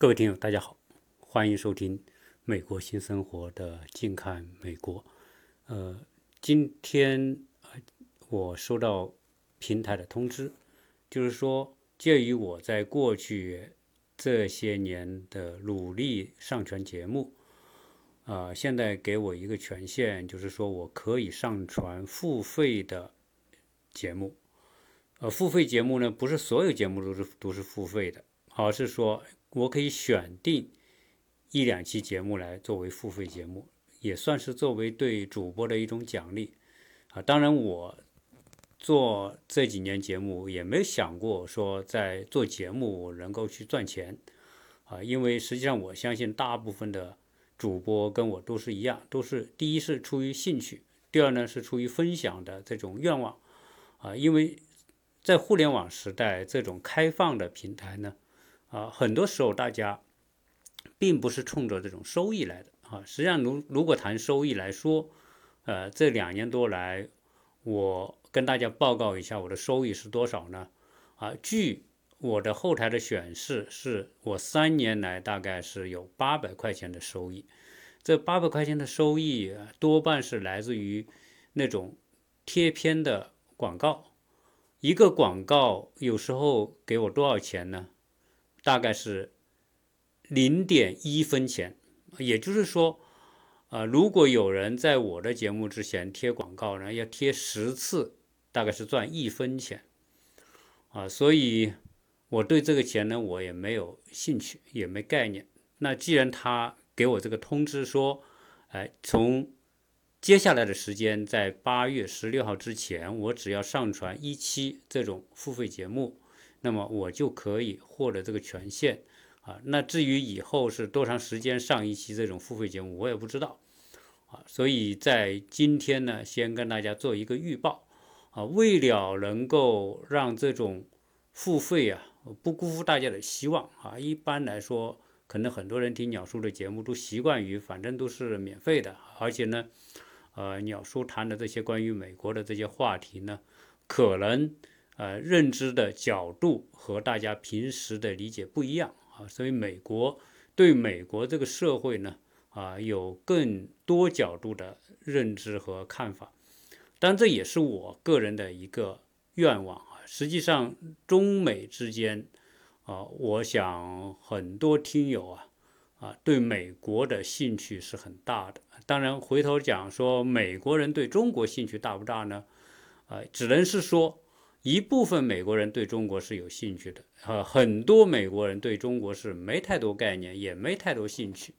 各位听友，大家好，欢迎收听《美国新生活》的近看美国。呃，今天我收到平台的通知，就是说，鉴于我在过去这些年的努力上传节目，啊，现在给我一个权限，就是说我可以上传付费的节目。呃，付费节目呢，不是所有节目都是都是付费的，而是说。我可以选定一两期节目来作为付费节目，也算是作为对主播的一种奖励啊。当然，我做这几年节目也没想过说在做节目能够去赚钱啊，因为实际上我相信大部分的主播跟我都是一样，都是第一是出于兴趣，第二呢是出于分享的这种愿望啊。因为在互联网时代，这种开放的平台呢。啊，很多时候大家并不是冲着这种收益来的啊。实际上，如如果谈收益来说，呃，这两年多来，我跟大家报告一下我的收益是多少呢？啊，据我的后台的显示，是我三年来大概是有八百块钱的收益。这八百块钱的收益多半是来自于那种贴片的广告。一个广告有时候给我多少钱呢？大概是零点一分钱，也就是说，啊，如果有人在我的节目之前贴广告呢，要贴十次，大概是赚一分钱，啊，所以我对这个钱呢，我也没有兴趣，也没概念。那既然他给我这个通知说，哎，从接下来的时间，在八月十六号之前，我只要上传一期这种付费节目。那么我就可以获得这个权限啊。那至于以后是多长时间上一期这种付费节目，我也不知道啊。所以在今天呢，先跟大家做一个预报啊。为了能够让这种付费啊不辜负大家的希望啊，一般来说，可能很多人听鸟叔的节目都习惯于反正都是免费的，而且呢，呃，鸟叔谈的这些关于美国的这些话题呢，可能。呃，认知的角度和大家平时的理解不一样啊，所以美国对美国这个社会呢，啊，有更多角度的认知和看法。但，这也是我个人的一个愿望啊。实际上，中美之间啊，我想很多听友啊，啊，对美国的兴趣是很大的。当然，回头讲说美国人对中国兴趣大不大呢？啊，只能是说。一部分美国人对中国是有兴趣的，啊，很多美国人对中国是没太多概念，也没太多兴趣，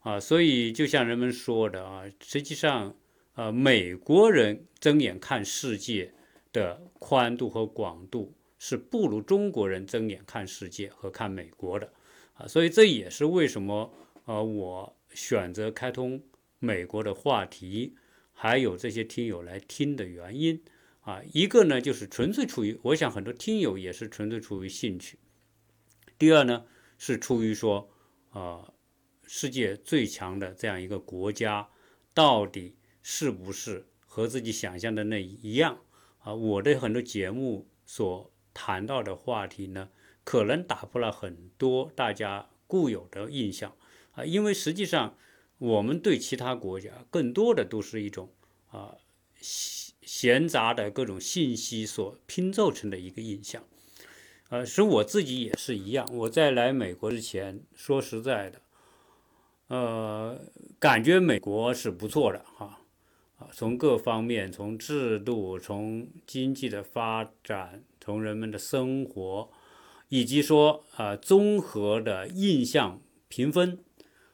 啊，所以就像人们说的啊，实际上，呃，美国人睁眼看世界的宽度和广度是不如中国人睁眼看世界和看美国的，啊，所以这也是为什么，呃，我选择开通美国的话题，还有这些听友来听的原因。啊，一个呢就是纯粹出于，我想很多听友也是纯粹出于兴趣。第二呢是出于说，呃，世界最强的这样一个国家，到底是不是和自己想象的那一样？啊，我的很多节目所谈到的话题呢，可能打破了很多大家固有的印象。啊，因为实际上我们对其他国家更多的都是一种啊。闲杂的各种信息所拼凑成的一个印象，呃，是我自己也是一样。我在来美国之前，说实在的，呃，感觉美国是不错的哈，啊，从各方面，从制度，从经济的发展，从人们的生活，以及说啊，综合的印象评分，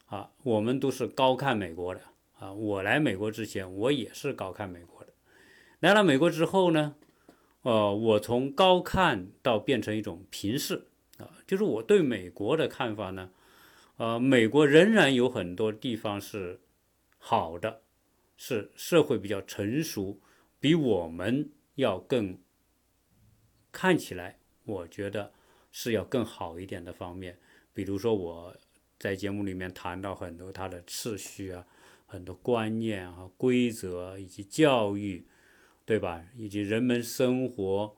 啊，我们都是高看美国的啊。我来美国之前，我也是高看美国的。来了美国之后呢，呃，我从高看到变成一种平视啊，就是我对美国的看法呢，呃，美国仍然有很多地方是好的，是社会比较成熟，比我们要更看起来，我觉得是要更好一点的方面。比如说我在节目里面谈到很多它的秩序啊，很多观念啊、规则以及教育。对吧？以及人们生活，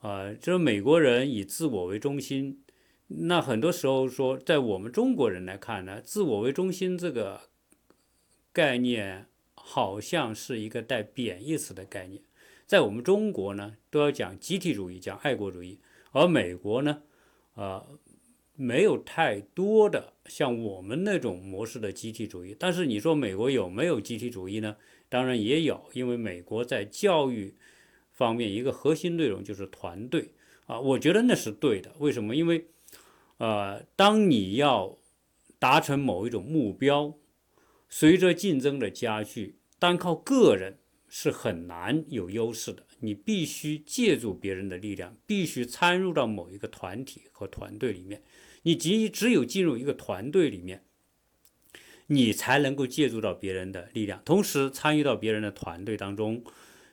啊，就是美国人以自我为中心，那很多时候说，在我们中国人来看呢，自我为中心这个概念好像是一个带贬义词的概念。在我们中国呢，都要讲集体主义，讲爱国主义，而美国呢，啊。没有太多的像我们那种模式的集体主义，但是你说美国有没有集体主义呢？当然也有，因为美国在教育方面一个核心内容就是团队啊，我觉得那是对的。为什么？因为呃，当你要达成某一种目标，随着竞争的加剧，单靠个人是很难有优势的，你必须借助别人的力量，必须参入到某一个团体和团队里面。你仅只有进入一个团队里面，你才能够借助到别人的力量，同时参与到别人的团队当中，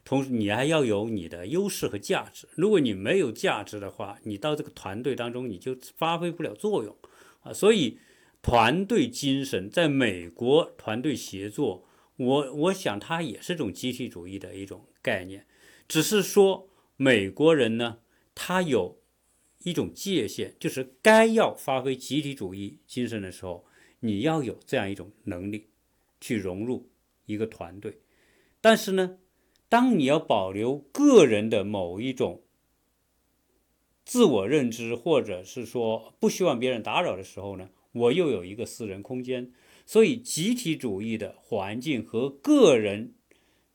同时你还要有你的优势和价值。如果你没有价值的话，你到这个团队当中你就发挥不了作用啊。所以，团队精神在美国，团队协作，我我想它也是种集体主义的一种概念，只是说美国人呢，他有。一种界限，就是该要发挥集体主义精神的时候，你要有这样一种能力，去融入一个团队。但是呢，当你要保留个人的某一种自我认知，或者是说不希望别人打扰的时候呢，我又有一个私人空间。所以，集体主义的环境和个人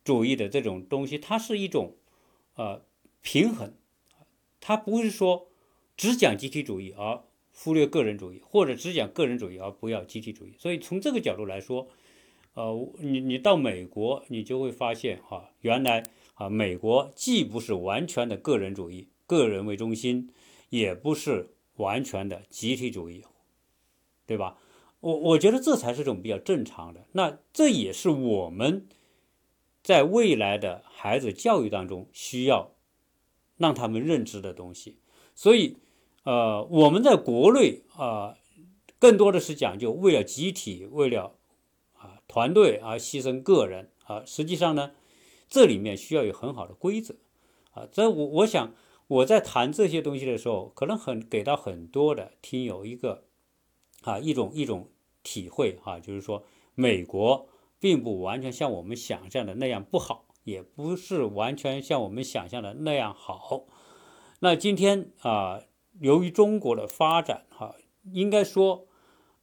主义的这种东西，它是一种呃平衡，它不是说。只讲集体主义而忽略个人主义，或者只讲个人主义而不要集体主义。所以从这个角度来说，呃，你你到美国，你就会发现哈，原来啊，美国既不是完全的个人主义，个人为中心，也不是完全的集体主义，对吧？我我觉得这才是种比较正常的。那这也是我们在未来的孩子教育当中需要让他们认知的东西。所以，呃，我们在国内啊，更多的是讲究为了集体、为了啊团队而牺牲个人啊。实际上呢，这里面需要有很好的规则啊。这我我想我在谈这些东西的时候，可能很给到很多的听友一个啊一种一种体会啊，就是说美国并不完全像我们想象的那样不好，也不是完全像我们想象的那样好。那今天啊，由于中国的发展，哈，应该说，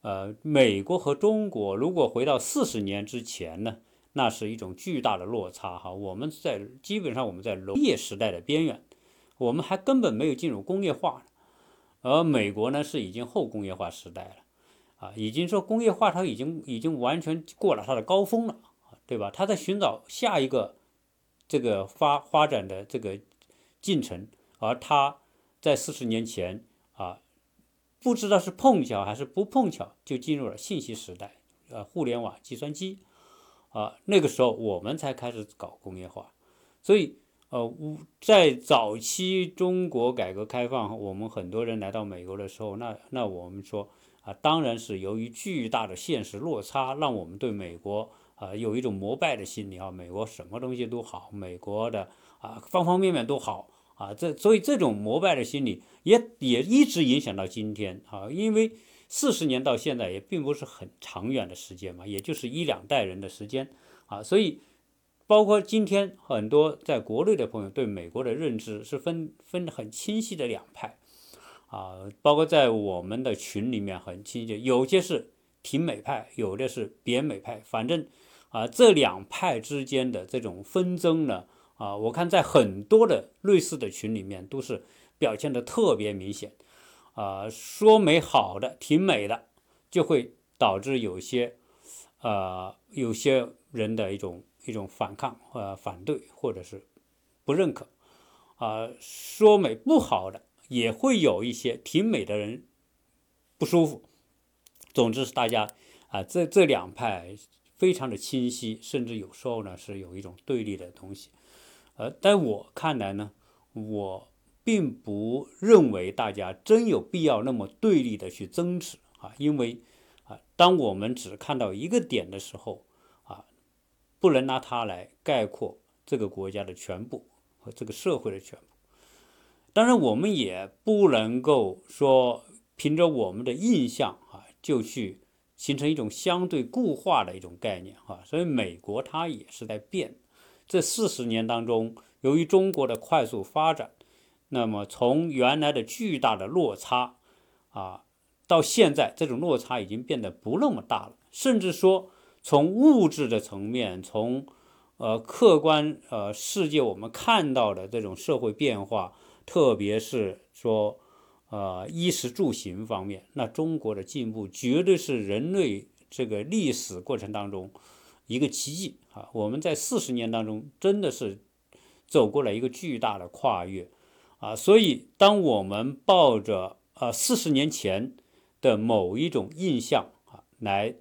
呃，美国和中国如果回到四十年之前呢，那是一种巨大的落差，哈。我们在基本上我们在农业时代的边缘，我们还根本没有进入工业化，而美国呢是已经后工业化时代了，啊，已经说工业化它已经已经完全过了它的高峰了，对吧？它在寻找下一个这个发发展的这个进程。而它在四十年前啊，不知道是碰巧还是不碰巧，就进入了信息时代，呃，互联网、计算机，啊，那个时候我们才开始搞工业化。所以，呃，在早期中国改革开放，我们很多人来到美国的时候，那那我们说啊，当然是由于巨大的现实落差，让我们对美国啊有一种膜拜的心理啊，美国什么东西都好，美国的啊方方面面都好。啊，这所以这种膜拜的心理也也一直影响到今天啊，因为四十年到现在也并不是很长远的时间嘛，也就是一两代人的时间啊，所以包括今天很多在国内的朋友对美国的认知是分分很清晰的两派啊，包括在我们的群里面很清晰，有些是挺美派，有的是贬美派，反正啊这两派之间的这种纷争呢。啊，我看在很多的类似的群里面都是表现的特别明显，啊，说美好的挺美的，就会导致有些，呃，有些人的一种一种反抗呃反对或者是不认可，啊，说美不好的也会有一些挺美的人不舒服，总之是大家啊这这两派非常的清晰，甚至有时候呢是有一种对立的东西。呃，在我看来呢，我并不认为大家真有必要那么对立的去争执啊，因为啊，当我们只看到一个点的时候啊，不能拿它来概括这个国家的全部和这个社会的全部。当然，我们也不能够说凭着我们的印象啊，就去形成一种相对固化的一种概念啊。所以美国它也是在变。这四十年当中，由于中国的快速发展，那么从原来的巨大的落差啊，到现在这种落差已经变得不那么大了，甚至说从物质的层面，从呃客观呃世界我们看到的这种社会变化，特别是说呃衣食住行方面，那中国的进步绝对是人类这个历史过程当中。一个奇迹啊！我们在四十年当中真的是走过了一个巨大的跨越啊！所以，当我们抱着呃四十年前的某一种印象啊来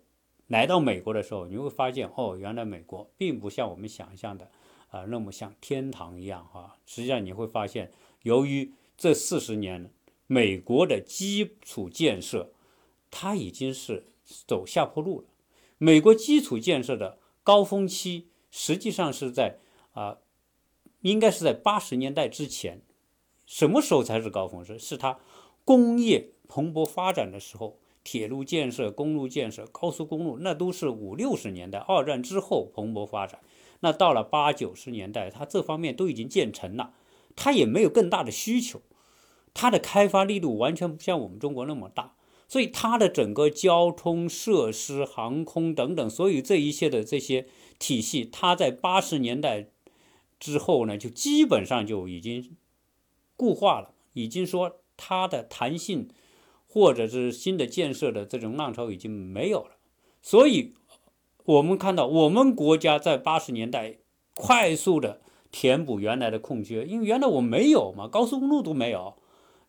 来到美国的时候，你会发现哦，原来美国并不像我们想象的啊那么像天堂一样哈。实际上你会发现，由于这四十年美国的基础建设，它已经是走下坡路了。美国基础建设的高峰期实际上是在啊，应该是在八十年代之前。什么时候才是高峰时？是它工业蓬勃发展的时候，铁路建设、公路建设、高速公路，那都是五六十年代，二战之后蓬勃发展。那到了八九十年代，它这方面都已经建成了，它也没有更大的需求，它的开发力度完全不像我们中国那么大。所以它的整个交通设施、航空等等，所有这一切的这些体系，它在八十年代之后呢，就基本上就已经固化了，已经说它的弹性或者是新的建设的这种浪潮已经没有了。所以，我们看到我们国家在八十年代快速的填补原来的空缺，因为原来我没有嘛，高速公路都没有。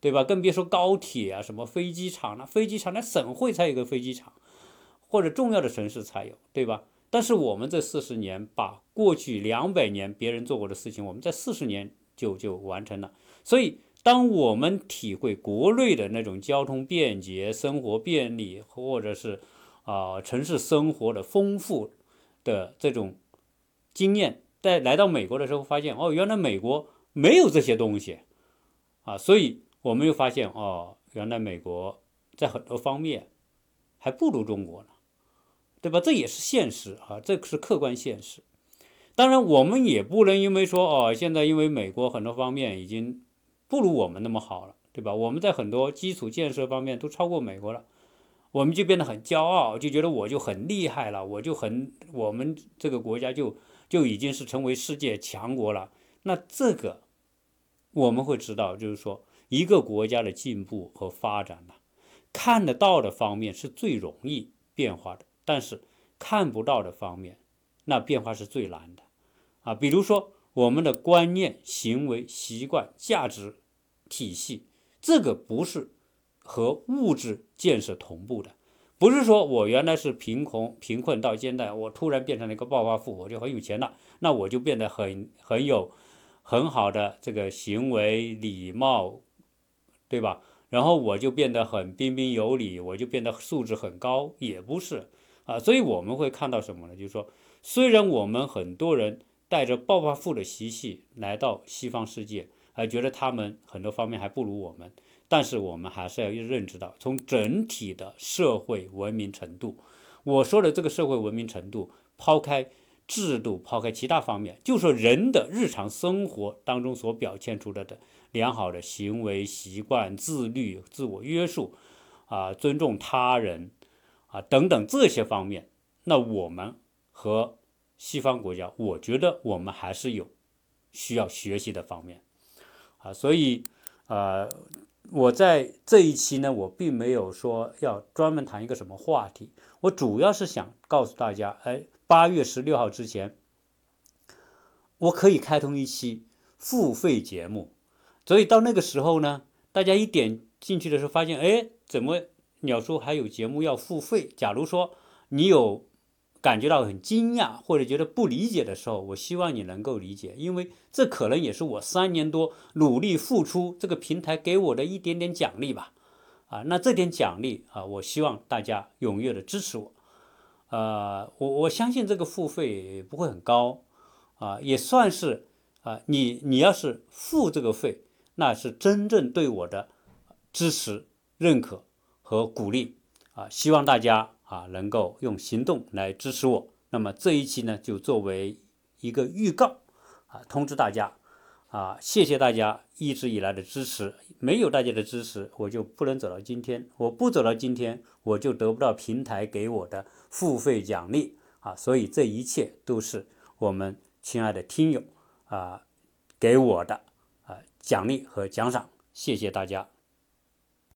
对吧？更别说高铁啊，什么飞机场了，飞机场那省会才有个飞机场，或者重要的城市才有，对吧？但是我们这四十年把过去两百年别人做过的事情，我们在四十年就就完成了。所以，当我们体会国内的那种交通便捷、生活便利，或者是啊城市生活的丰富的这种经验，在来到美国的时候，发现哦，原来美国没有这些东西啊，所以。我们又发现哦，原来美国在很多方面还不如中国呢，对吧？这也是现实啊，这是客观现实。当然，我们也不能因为说哦，现在因为美国很多方面已经不如我们那么好了，对吧？我们在很多基础建设方面都超过美国了，我们就变得很骄傲，就觉得我就很厉害了，我就很我们这个国家就就已经是成为世界强国了。那这个我们会知道，就是说。一个国家的进步和发展呢，看得到的方面是最容易变化的，但是看不到的方面，那变化是最难的，啊，比如说我们的观念、行为、习惯、价值体系，这个不是和物质建设同步的，不是说我原来是贫穷贫困到现在，我突然变成了一个暴发户，我就很有钱了，那我就变得很很有很好的这个行为礼貌。对吧？然后我就变得很彬彬有礼，我就变得素质很高，也不是啊。所以我们会看到什么呢？就是说，虽然我们很多人带着暴发户的习气来到西方世界，还觉得他们很多方面还不如我们，但是我们还是要认知到，从整体的社会文明程度，我说的这个社会文明程度，抛开制度，抛开其他方面，就说人的日常生活当中所表现出来的。良好的行为习惯、自律、自我约束，啊，尊重他人，啊，等等这些方面，那我们和西方国家，我觉得我们还是有需要学习的方面，啊，所以，呃，我在这一期呢，我并没有说要专门谈一个什么话题，我主要是想告诉大家，哎，八月十六号之前，我可以开通一期付费节目。所以到那个时候呢，大家一点进去的时候，发现，哎，怎么鸟叔还有节目要付费？假如说你有感觉到很惊讶或者觉得不理解的时候，我希望你能够理解，因为这可能也是我三年多努力付出这个平台给我的一点点奖励吧。啊，那这点奖励啊，我希望大家踊跃的支持我。呃，我我相信这个付费不会很高，啊，也算是啊，你你要是付这个费。那是真正对我的支持、认可和鼓励啊，希望大家啊能够用行动来支持我。那么这一期呢，就作为一个预告啊，通知大家啊，谢谢大家一直以来的支持。没有大家的支持，我就不能走到今天。我不走到今天，我就得不到平台给我的付费奖励啊。所以这一切都是我们亲爱的听友啊给我的奖励和奖赏。谢谢大家。